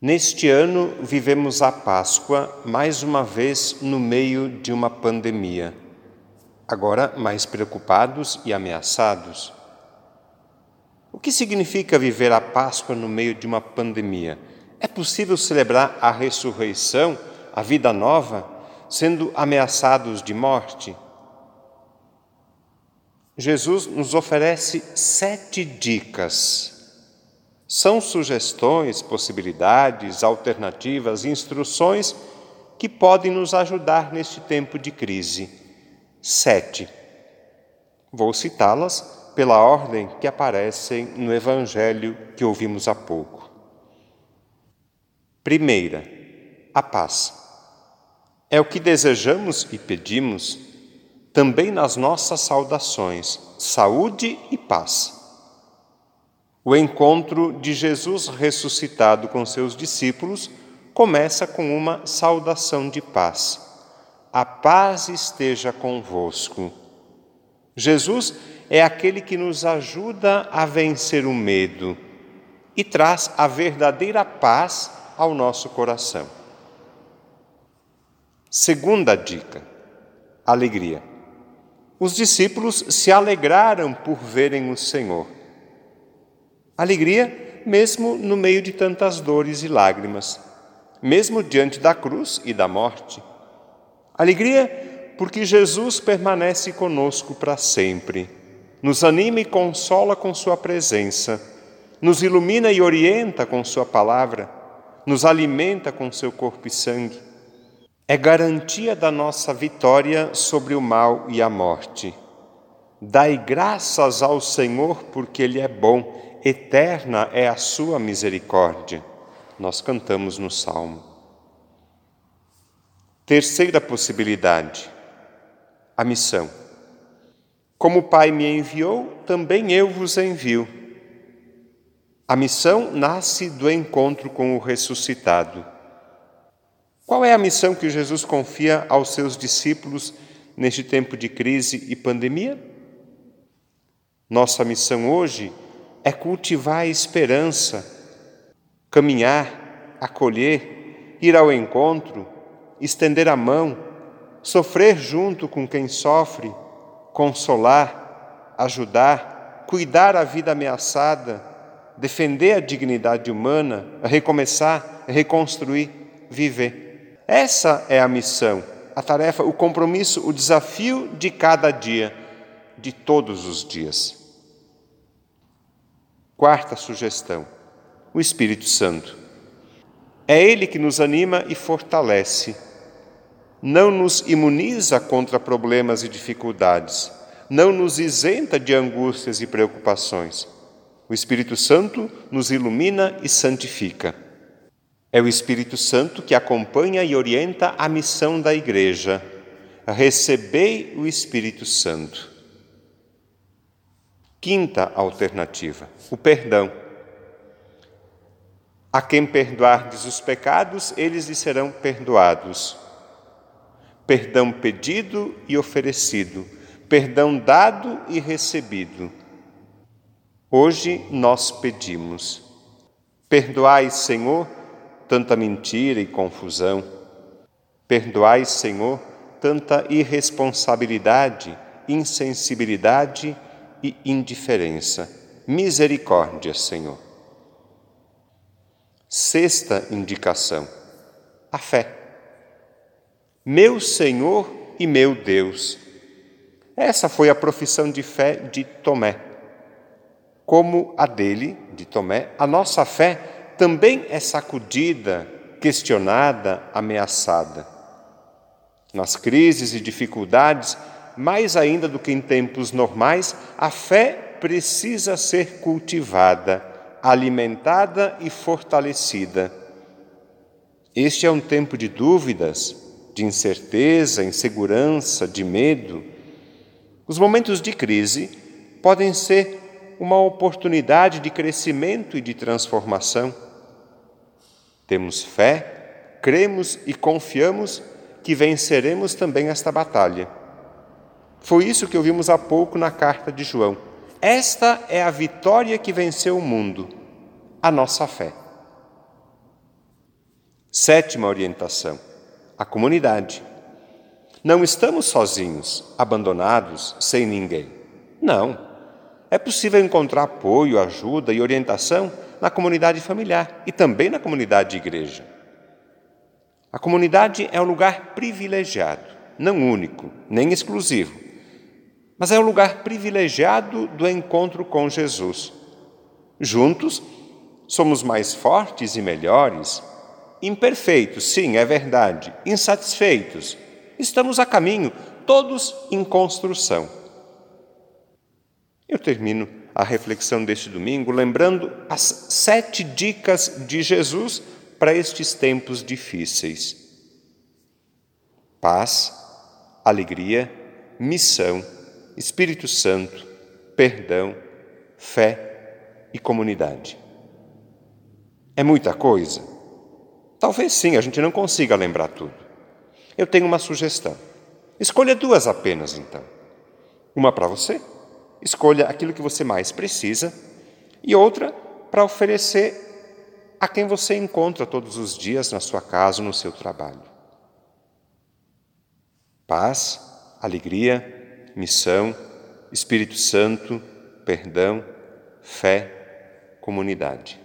Neste ano, vivemos a Páscoa mais uma vez no meio de uma pandemia, agora mais preocupados e ameaçados. O que significa viver a Páscoa no meio de uma pandemia? É possível celebrar a ressurreição, a vida nova, sendo ameaçados de morte? Jesus nos oferece sete dicas são sugestões, possibilidades, alternativas, instruções que podem nos ajudar neste tempo de crise. Sete. Vou citá-las pela ordem que aparecem no Evangelho que ouvimos há pouco. Primeira, a paz. É o que desejamos e pedimos também nas nossas saudações: saúde e paz. O encontro de Jesus ressuscitado com seus discípulos começa com uma saudação de paz. A paz esteja convosco. Jesus é aquele que nos ajuda a vencer o medo e traz a verdadeira paz ao nosso coração. Segunda dica: alegria. Os discípulos se alegraram por verem o Senhor. Alegria, mesmo no meio de tantas dores e lágrimas, mesmo diante da cruz e da morte. Alegria, porque Jesus permanece conosco para sempre, nos anima e consola com Sua presença, nos ilumina e orienta com Sua palavra, nos alimenta com Seu corpo e sangue. É garantia da nossa vitória sobre o mal e a morte. Dai graças ao Senhor porque Ele é bom eterna é a sua misericórdia. Nós cantamos no Salmo. Terceira possibilidade, a missão. Como o Pai me enviou, também eu vos envio. A missão nasce do encontro com o ressuscitado. Qual é a missão que Jesus confia aos seus discípulos neste tempo de crise e pandemia? Nossa missão hoje é é cultivar a esperança, caminhar, acolher, ir ao encontro, estender a mão, sofrer junto com quem sofre, consolar, ajudar, cuidar a vida ameaçada, defender a dignidade humana, recomeçar, reconstruir, viver. Essa é a missão, a tarefa, o compromisso, o desafio de cada dia, de todos os dias. Quarta sugestão: o Espírito Santo. É Ele que nos anima e fortalece. Não nos imuniza contra problemas e dificuldades, não nos isenta de angústias e preocupações. O Espírito Santo nos ilumina e santifica. É o Espírito Santo que acompanha e orienta a missão da Igreja. Recebei o Espírito Santo. Quinta alternativa: o perdão. A quem perdoardes os pecados, eles lhe serão perdoados. Perdão pedido e oferecido, perdão dado e recebido. Hoje nós pedimos: Perdoai, Senhor, tanta mentira e confusão. Perdoai, Senhor, tanta irresponsabilidade, insensibilidade e indiferença. Misericórdia, Senhor. Sexta indicação: a fé. Meu Senhor e meu Deus. Essa foi a profissão de fé de Tomé. Como a dele, de Tomé, a nossa fé também é sacudida, questionada, ameaçada. Nas crises e dificuldades, mais ainda do que em tempos normais, a fé precisa ser cultivada, alimentada e fortalecida. Este é um tempo de dúvidas, de incerteza, insegurança, de medo. Os momentos de crise podem ser uma oportunidade de crescimento e de transformação. Temos fé, cremos e confiamos que venceremos também esta batalha. Foi isso que ouvimos há pouco na carta de João. Esta é a vitória que venceu o mundo, a nossa fé. Sétima orientação: a comunidade. Não estamos sozinhos, abandonados, sem ninguém. Não. É possível encontrar apoio, ajuda e orientação na comunidade familiar e também na comunidade de igreja. A comunidade é um lugar privilegiado, não único, nem exclusivo, mas é um lugar privilegiado do encontro com Jesus. Juntos, somos mais fortes e melhores, imperfeitos, sim, é verdade, insatisfeitos, estamos a caminho, todos em construção. Eu termino a reflexão deste domingo lembrando as sete dicas de Jesus para estes tempos difíceis: paz, alegria, missão, Espírito Santo, perdão, fé e comunidade. É muita coisa? Talvez sim, a gente não consiga lembrar tudo. Eu tenho uma sugestão. Escolha duas apenas, então. Uma para você, escolha aquilo que você mais precisa, e outra para oferecer a quem você encontra todos os dias na sua casa, no seu trabalho. Paz, alegria, missão, Espírito Santo, perdão, fé, comunidade.